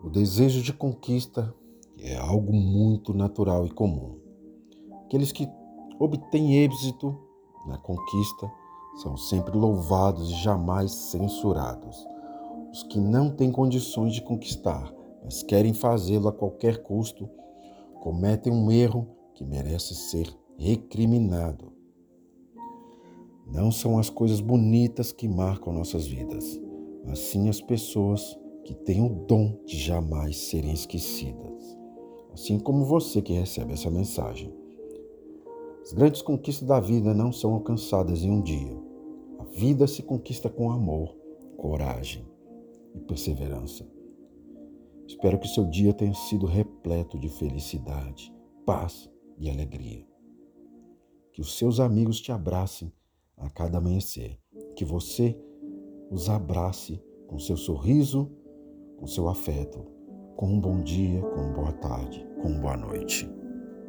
O desejo de conquista é algo muito natural e comum. Aqueles que obtêm êxito na conquista são sempre louvados e jamais censurados. Os que não têm condições de conquistar, mas querem fazê-lo a qualquer custo, cometem um erro que merece ser recriminado. Não são as coisas bonitas que marcam nossas vidas, mas sim as pessoas que têm o dom de jamais serem esquecidas. Assim como você que recebe essa mensagem. As grandes conquistas da vida não são alcançadas em um dia. A vida se conquista com amor, coragem e perseverança. Espero que seu dia tenha sido repleto de felicidade, paz e alegria. Que os seus amigos te abracem a cada amanhecer. Que você os abrace com seu sorriso, com seu afeto, com um bom dia, com boa tarde, com boa noite.